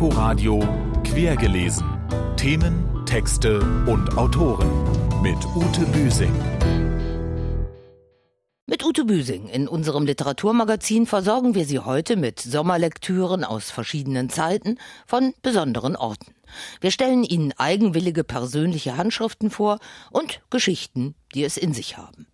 Inforadio Quergelesen. Themen, Texte und Autoren mit Ute Büsing. Mit Ute Büsing in unserem Literaturmagazin versorgen wir Sie heute mit Sommerlektüren aus verschiedenen Zeiten von besonderen Orten. Wir stellen Ihnen eigenwillige persönliche Handschriften vor und Geschichten, die es in sich haben.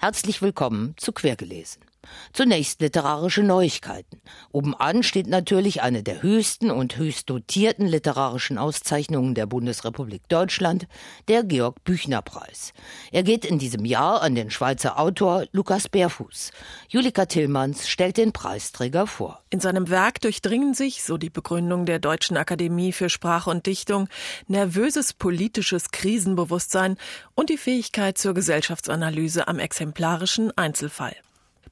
Herzlich willkommen zu Quergelesen. Zunächst literarische Neuigkeiten. Obenan steht natürlich eine der höchsten und höchst dotierten literarischen Auszeichnungen der Bundesrepublik Deutschland, der Georg Büchner Preis. Er geht in diesem Jahr an den Schweizer Autor Lukas Bärfuß. Julika Tillmanns stellt den Preisträger vor. In seinem Werk durchdringen sich, so die Begründung der Deutschen Akademie für Sprache und Dichtung, nervöses politisches Krisenbewusstsein und die Fähigkeit zur Gesellschaftsanalyse am exemplarischen Einzelfall.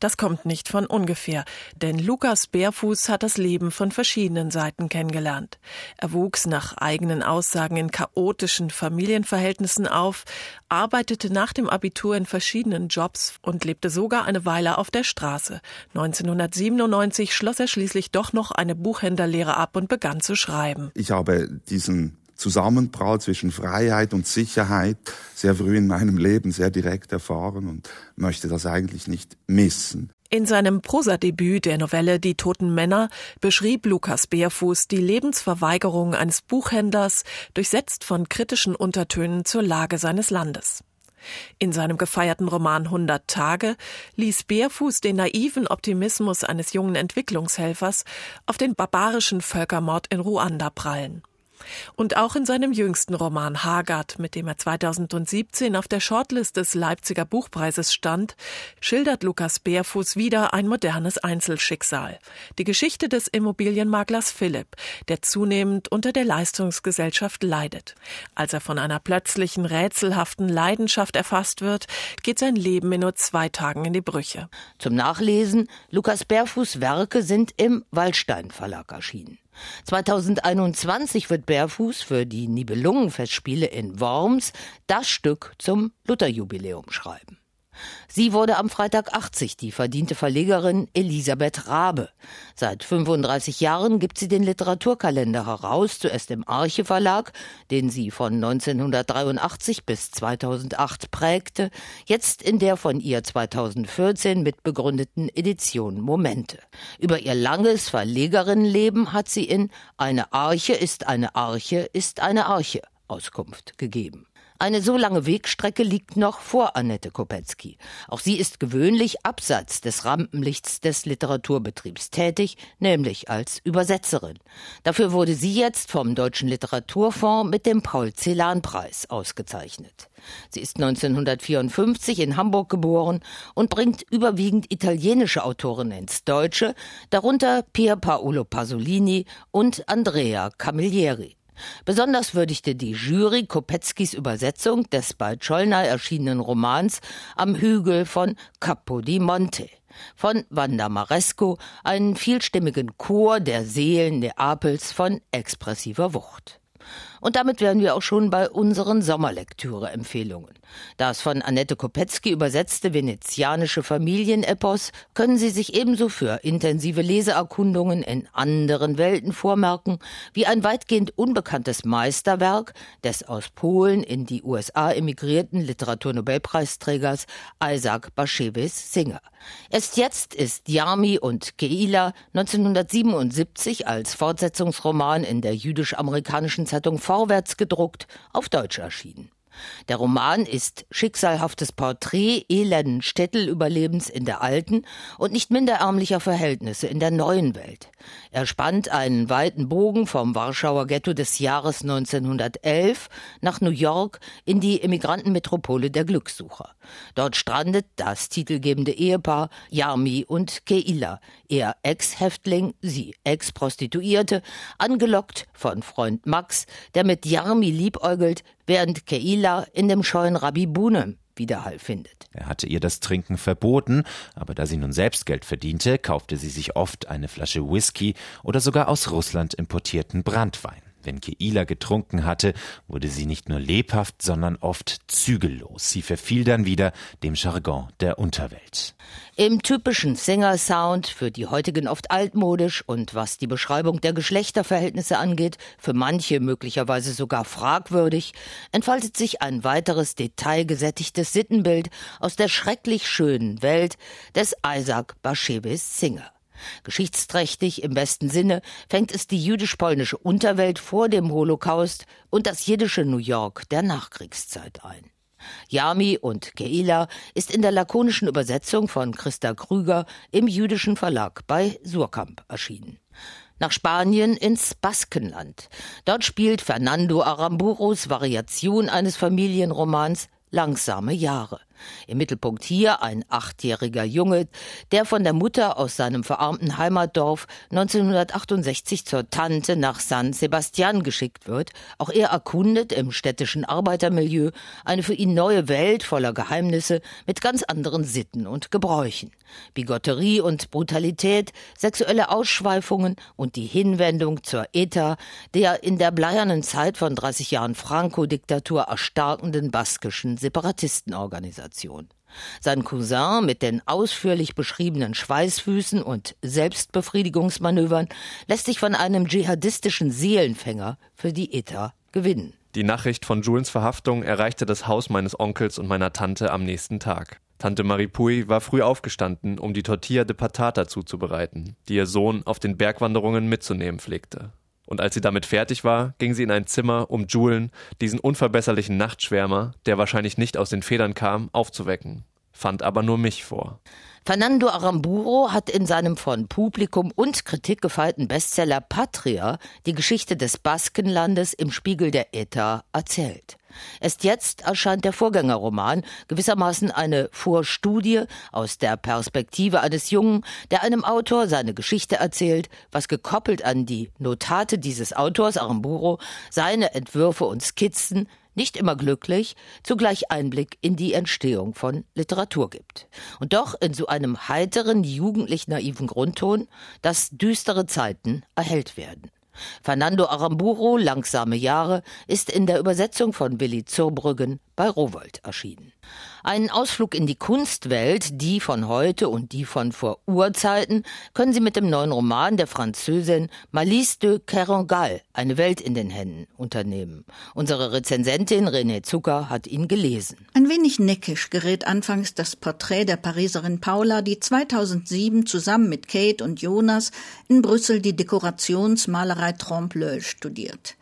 Das kommt nicht von ungefähr, denn Lukas Bärfuß hat das Leben von verschiedenen Seiten kennengelernt. Er wuchs nach eigenen Aussagen in chaotischen Familienverhältnissen auf, arbeitete nach dem Abitur in verschiedenen Jobs und lebte sogar eine Weile auf der Straße. 1997 schloss er schließlich doch noch eine Buchhändlerlehre ab und begann zu schreiben. Ich habe diesen Zusammenprall zwischen Freiheit und Sicherheit sehr früh in meinem Leben sehr direkt erfahren und möchte das eigentlich nicht missen. In seinem Prosadebüt der Novelle Die toten Männer beschrieb Lukas Bärfuß die Lebensverweigerung eines Buchhändlers, durchsetzt von kritischen Untertönen zur Lage seines Landes. In seinem gefeierten Roman 100 Tage ließ Bärfuß den naiven Optimismus eines jungen Entwicklungshelfers auf den barbarischen Völkermord in Ruanda prallen. Und auch in seinem jüngsten Roman Hagard, mit dem er 2017 auf der Shortlist des Leipziger Buchpreises stand, schildert Lukas Bärfuß wieder ein modernes Einzelschicksal. Die Geschichte des Immobilienmaklers Philipp, der zunehmend unter der Leistungsgesellschaft leidet. Als er von einer plötzlichen rätselhaften Leidenschaft erfasst wird, geht sein Leben in nur zwei Tagen in die Brüche. Zum Nachlesen, Lukas Bärfuß Werke sind im Waldstein Verlag erschienen. 2021 wird Bärfuß für die Nibelungenfestspiele in Worms das Stück zum Lutherjubiläum schreiben. Sie wurde am Freitag 80, die verdiente Verlegerin Elisabeth Rabe. Seit 35 Jahren gibt sie den Literaturkalender heraus, zuerst im Arche Verlag, den sie von 1983 bis 2008 prägte, jetzt in der von ihr 2014 mitbegründeten Edition Momente. Über ihr langes Verlegerinnenleben hat sie in Eine Arche ist eine Arche ist eine Arche Auskunft gegeben. Eine so lange Wegstrecke liegt noch vor Annette Kopetzky. Auch sie ist gewöhnlich abseits des Rampenlichts des Literaturbetriebs tätig, nämlich als Übersetzerin. Dafür wurde sie jetzt vom Deutschen Literaturfonds mit dem Paul-Celan-Preis ausgezeichnet. Sie ist 1954 in Hamburg geboren und bringt überwiegend italienische Autoren ins Deutsche, darunter Pier Paolo Pasolini und Andrea Camilleri. Besonders würdigte die Jury Kopetzkis Übersetzung des bei Czollner erschienenen Romans Am Hügel von Capo di Monte von Wanda Maresco, einen vielstimmigen Chor der Seelen Neapels von expressiver Wucht. Und damit wären wir auch schon bei unseren Sommerlektüre-Empfehlungen. Das von Annette Kopetzky übersetzte venezianische Familienepos können Sie sich ebenso für intensive Leseerkundungen in anderen Welten vormerken, wie ein weitgehend unbekanntes Meisterwerk des aus Polen in die USA emigrierten Literaturnobelpreisträgers Isaac Bashevis Singer. Erst jetzt ist Yami und Keila 1977 als Fortsetzungsroman in der jüdisch-amerikanischen Zeitung Vorwärts gedruckt auf Deutsch erschienen. Der Roman ist schicksalhaftes Porträt elenden Städtelüberlebens in der alten und nicht minder ärmlicher Verhältnisse in der neuen Welt. Er spannt einen weiten Bogen vom Warschauer Ghetto des Jahres 1911 nach New York in die Immigrantenmetropole der Glückssucher. Dort strandet das titelgebende Ehepaar Yarmi und Keila, er Ex-Häftling, sie Ex-Prostituierte, angelockt von Freund Max, der mit Yarmi liebäugelt, während Keila in dem scheuen Rabbi Bunem Widerhall findet. Er hatte ihr das Trinken verboten, aber da sie nun selbst Geld verdiente, kaufte sie sich oft eine Flasche Whisky oder sogar aus Russland importierten Brandwein. Wenn Keila getrunken hatte, wurde sie nicht nur lebhaft, sondern oft zügellos. Sie verfiel dann wieder dem Jargon der Unterwelt. Im typischen Singer-Sound, für die heutigen oft altmodisch und was die Beschreibung der Geschlechterverhältnisse angeht, für manche möglicherweise sogar fragwürdig, entfaltet sich ein weiteres detailgesättigtes Sittenbild aus der schrecklich schönen Welt des Isaac Bashevis Singer. Geschichtsträchtig im besten Sinne fängt es die jüdisch-polnische Unterwelt vor dem Holocaust und das jiddische New York der Nachkriegszeit ein. Yami und Keila ist in der lakonischen Übersetzung von Christa Krüger im jüdischen Verlag bei Surkamp erschienen. Nach Spanien ins Baskenland. Dort spielt Fernando Aramburos Variation eines Familienromans Langsame Jahre. Im Mittelpunkt hier ein achtjähriger Junge, der von der Mutter aus seinem verarmten Heimatdorf 1968 zur Tante nach San Sebastian geschickt wird. Auch er erkundet im städtischen Arbeitermilieu eine für ihn neue Welt voller Geheimnisse mit ganz anderen Sitten und Gebräuchen. Bigotterie und Brutalität, sexuelle Ausschweifungen und die Hinwendung zur ETA, der in der bleiernen Zeit von 30 Jahren Franco-Diktatur erstarkenden baskischen Separatistenorganisation. Situation. Sein Cousin mit den ausführlich beschriebenen Schweißfüßen und Selbstbefriedigungsmanövern lässt sich von einem dschihadistischen Seelenfänger für die ETA gewinnen. Die Nachricht von Julens Verhaftung erreichte das Haus meines Onkels und meiner Tante am nächsten Tag. Tante Maripui war früh aufgestanden, um die Tortilla de Patata zuzubereiten, die ihr Sohn auf den Bergwanderungen mitzunehmen pflegte. Und als sie damit fertig war, ging sie in ein Zimmer, um Julen, diesen unverbesserlichen Nachtschwärmer, der wahrscheinlich nicht aus den Federn kam, aufzuwecken, fand aber nur mich vor. Fernando Aramburo hat in seinem von Publikum und Kritik gefeierten Bestseller Patria die Geschichte des Baskenlandes im Spiegel der ETA erzählt. Erst jetzt erscheint der Vorgängerroman gewissermaßen eine Vorstudie aus der Perspektive eines Jungen, der einem Autor seine Geschichte erzählt, was gekoppelt an die Notate dieses Autors Aramburo, seine Entwürfe und Skizzen nicht immer glücklich, zugleich Einblick in die Entstehung von Literatur gibt. Und doch in so einem heiteren, jugendlich naiven Grundton, dass düstere Zeiten erhellt werden. Fernando Aramburo, Langsame Jahre, ist in der Übersetzung von Willi Zurbrüggen bei Rowold erschienen. Einen Ausflug in die Kunstwelt, die von heute und die von vor Urzeiten, können Sie mit dem neuen Roman der Französin Malice de Kerangal, Eine Welt in den Händen, unternehmen. Unsere Rezensentin René Zucker hat ihn gelesen. Ein wenig neckisch gerät anfangs das Porträt der Pariserin Paula, die 2007 zusammen mit Kate und Jonas in Brüssel die Dekorationsmalerei Trompe-l'œil studiert.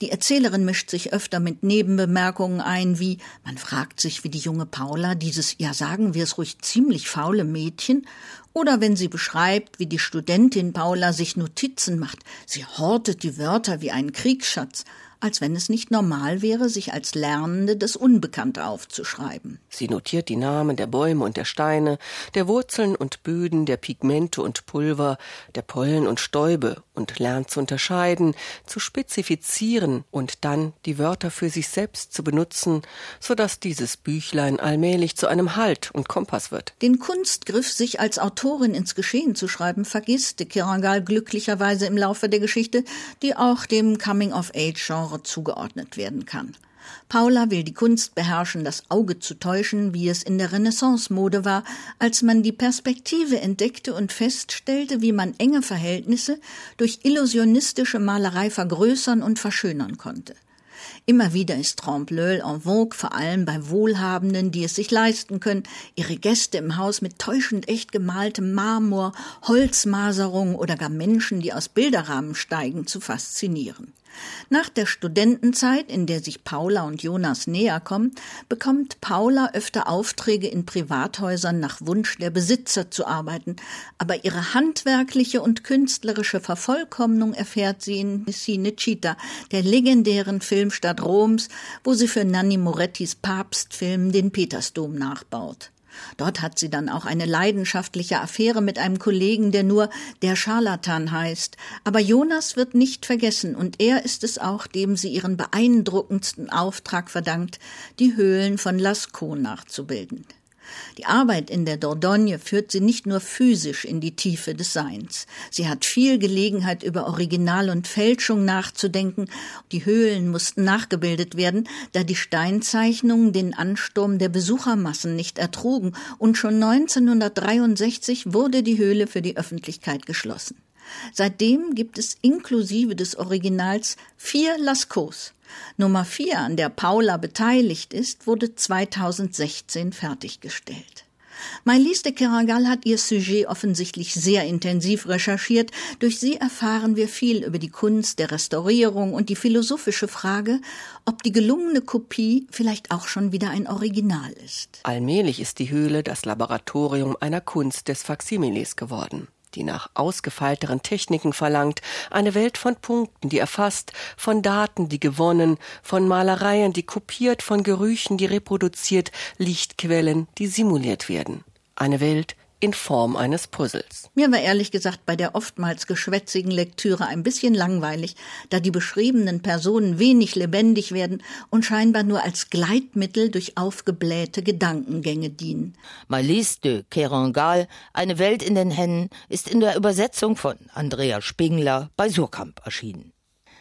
Die Erzählerin mischt sich öfter mit Nebenbemerkungen ein, wie man fragt sich, wie die junge Paula dieses, ja sagen wir es ruhig, ziemlich faule Mädchen, oder wenn sie beschreibt, wie die Studentin Paula sich Notizen macht, sie hortet die Wörter wie einen Kriegsschatz, als wenn es nicht normal wäre, sich als Lernende das Unbekannte aufzuschreiben. Sie notiert die Namen der Bäume und der Steine, der Wurzeln und Böden, der Pigmente und Pulver, der Pollen und Stäube und lernt zu unterscheiden, zu spezifizieren und dann die Wörter für sich selbst zu benutzen, so dass dieses Büchlein allmählich zu einem Halt und Kompass wird. Den Kunstgriff, sich als Autorin ins Geschehen zu schreiben, vergisst de Kerangal glücklicherweise im Laufe der Geschichte, die auch dem Coming-of-Age-Genre Genre zugeordnet werden kann. Paula will die Kunst beherrschen, das Auge zu täuschen, wie es in der Renaissance-Mode war, als man die Perspektive entdeckte und feststellte, wie man enge Verhältnisse durch illusionistische Malerei vergrößern und verschönern konnte. Immer wieder ist Trompe-l'œil en vogue, vor allem bei Wohlhabenden, die es sich leisten können, ihre Gäste im Haus mit täuschend echt gemaltem Marmor, Holzmaserung oder gar Menschen, die aus Bilderrahmen steigen, zu faszinieren. Nach der Studentenzeit, in der sich Paula und Jonas näher kommen, bekommt Paula öfter Aufträge in Privathäusern nach Wunsch der Besitzer zu arbeiten, aber ihre handwerkliche und künstlerische Vervollkommnung erfährt sie in Cinecittà, der legendären Filmstadt Roms, wo sie für Nanni Morettis Papstfilm den Petersdom nachbaut. Dort hat sie dann auch eine leidenschaftliche Affäre mit einem Kollegen, der nur der Scharlatan heißt. Aber Jonas wird nicht vergessen und er ist es auch, dem sie ihren beeindruckendsten Auftrag verdankt, die Höhlen von Lascaux nachzubilden. Die Arbeit in der Dordogne führt sie nicht nur physisch in die Tiefe des Seins. Sie hat viel Gelegenheit, über Original und Fälschung nachzudenken. Die Höhlen mussten nachgebildet werden, da die Steinzeichnungen den Ansturm der Besuchermassen nicht ertrugen, und schon 1963 wurde die Höhle für die Öffentlichkeit geschlossen. Seitdem gibt es inklusive des Originals vier Lascaux. Nummer vier, an der Paula beteiligt ist, wurde 2016 fertiggestellt. Maïlis de Kerangal hat ihr Sujet offensichtlich sehr intensiv recherchiert. Durch sie erfahren wir viel über die Kunst der Restaurierung und die philosophische Frage, ob die gelungene Kopie vielleicht auch schon wieder ein Original ist. Allmählich ist die Höhle das Laboratorium einer Kunst des Faksimiles geworden die nach ausgefeilteren Techniken verlangt, eine Welt von Punkten, die erfasst, von Daten, die gewonnen, von Malereien, die kopiert, von Gerüchen, die reproduziert, Lichtquellen, die simuliert werden. Eine Welt, in Form eines Puzzles. Mir war ehrlich gesagt bei der oftmals geschwätzigen Lektüre ein bisschen langweilig, da die beschriebenen Personen wenig lebendig werden und scheinbar nur als Gleitmittel durch aufgeblähte Gedankengänge dienen. Malise de Kerangal, Eine Welt in den Händen, ist in der Übersetzung von Andrea Spingler bei Surkamp erschienen.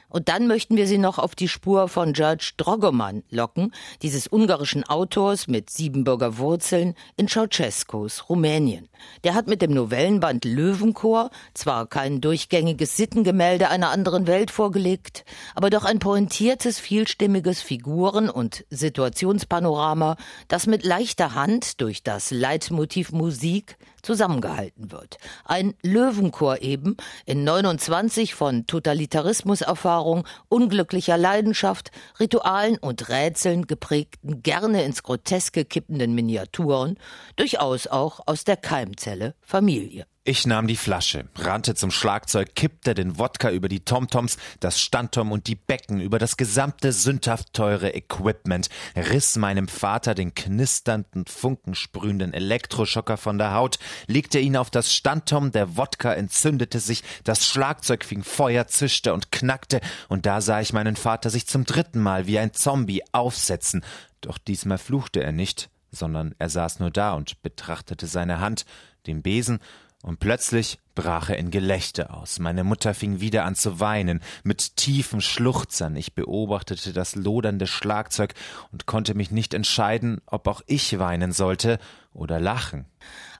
Und dann möchten wir Sie noch auf die Spur von George Drogoman locken, dieses ungarischen Autors mit Siebenbürger Wurzeln in Ceausescus, Rumänien. Der hat mit dem Novellenband Löwenchor zwar kein durchgängiges Sittengemälde einer anderen Welt vorgelegt, aber doch ein pointiertes, vielstimmiges Figuren- und Situationspanorama, das mit leichter Hand durch das Leitmotiv Musik zusammengehalten wird. Ein Löwenchor eben, in 29 von Totalitarismuserfahrung, unglücklicher Leidenschaft, Ritualen und Rätseln geprägten, gerne ins Groteske kippenden Miniaturen, durchaus auch aus der Keimzelle Familie. Ich nahm die Flasche, rannte zum Schlagzeug, kippte den Wodka über die Tomtoms, das Standtom und die Becken, über das gesamte sündhaft teure Equipment, riss meinem Vater den knisternden, funkensprühenden Elektroschocker von der Haut, legte ihn auf das Standtom, der Wodka entzündete sich, das Schlagzeug fing Feuer, zischte und knackte, und da sah ich meinen Vater sich zum dritten Mal wie ein Zombie aufsetzen. Doch diesmal fluchte er nicht, sondern er saß nur da und betrachtete seine Hand, den Besen und plötzlich brach er in Gelächter aus. Meine Mutter fing wieder an zu weinen, mit tiefen Schluchzern. Ich beobachtete das lodernde Schlagzeug und konnte mich nicht entscheiden, ob auch ich weinen sollte oder lachen.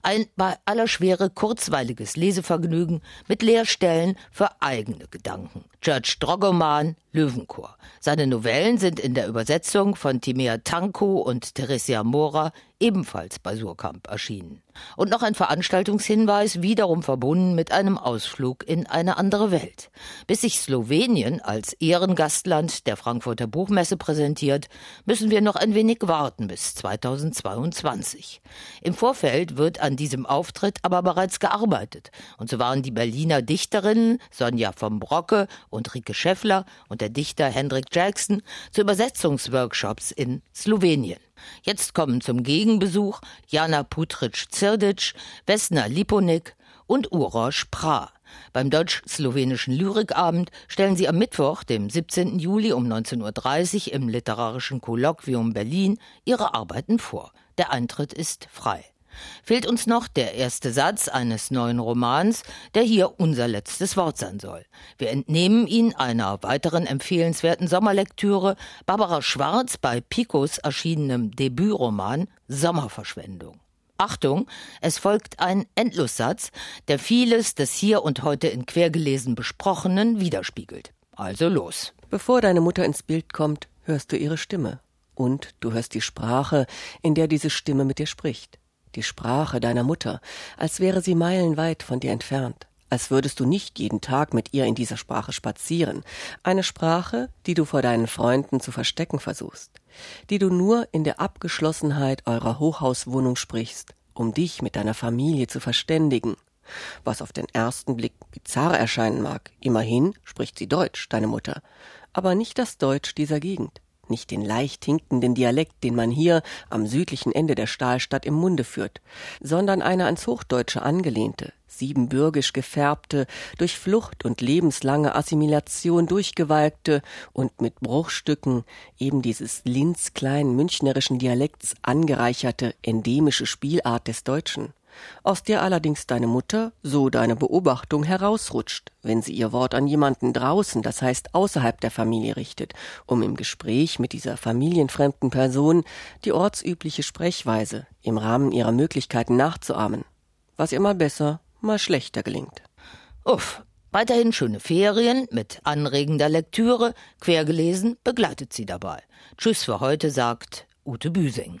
Ein bei aller Schwere kurzweiliges Lesevergnügen mit Leerstellen für eigene Gedanken. George Drogoman, Löwenchor. Seine Novellen sind in der Übersetzung von Timea Tanko und Teresia Mora ebenfalls bei Surkamp erschienen. Und noch ein Veranstaltungshinweis, wiederum verbunden mit einem Ausflug in eine andere Welt. Bis sich Slowenien als Ehrengastland der Frankfurter Buchmesse präsentiert, müssen wir noch ein wenig warten bis 2022. Im Vorfeld wird an diesem Auftritt aber bereits gearbeitet. Und so waren die Berliner Dichterinnen Sonja vom Brocke und Rike Scheffler und der Dichter Hendrik Jackson zu Übersetzungsworkshops in Slowenien. Jetzt kommen zum Gegenbesuch Jana Putric-Zirdic, Vesna Liponik und Uroš Pra. Beim deutsch-slowenischen Lyrikabend stellen sie am Mittwoch, dem 17. Juli um 19.30 Uhr im Literarischen Kolloquium Berlin ihre Arbeiten vor. Der Eintritt ist frei. Fehlt uns noch der erste Satz eines neuen Romans, der hier unser letztes Wort sein soll. Wir entnehmen ihn einer weiteren empfehlenswerten Sommerlektüre Barbara Schwarz bei Picos erschienenem Debütroman Sommerverschwendung. Achtung, es folgt ein Endlossatz, der vieles des hier und heute in Quergelesen Besprochenen widerspiegelt. Also los. Bevor deine Mutter ins Bild kommt, hörst du ihre Stimme. Und du hörst die Sprache, in der diese Stimme mit dir spricht die Sprache deiner Mutter, als wäre sie meilenweit von dir entfernt, als würdest du nicht jeden Tag mit ihr in dieser Sprache spazieren, eine Sprache, die du vor deinen Freunden zu verstecken versuchst, die du nur in der Abgeschlossenheit eurer Hochhauswohnung sprichst, um dich mit deiner Familie zu verständigen, was auf den ersten Blick bizarr erscheinen mag. Immerhin spricht sie Deutsch, deine Mutter, aber nicht das Deutsch dieser Gegend nicht den leicht hinkenden Dialekt, den man hier am südlichen Ende der Stahlstadt im Munde führt, sondern eine ans Hochdeutsche angelehnte, siebenbürgisch gefärbte, durch Flucht und lebenslange Assimilation durchgewalkte und mit Bruchstücken eben dieses linzkleinen münchnerischen Dialekts angereicherte endemische Spielart des Deutschen aus der allerdings deine Mutter, so deine Beobachtung, herausrutscht, wenn sie ihr Wort an jemanden draußen, das heißt außerhalb der Familie richtet, um im Gespräch mit dieser familienfremden Person die ortsübliche Sprechweise im Rahmen ihrer Möglichkeiten nachzuahmen, was ihr mal besser, mal schlechter gelingt. Uff, weiterhin schöne Ferien mit anregender Lektüre, quergelesen begleitet sie dabei. Tschüss für heute, sagt Ute Büsing.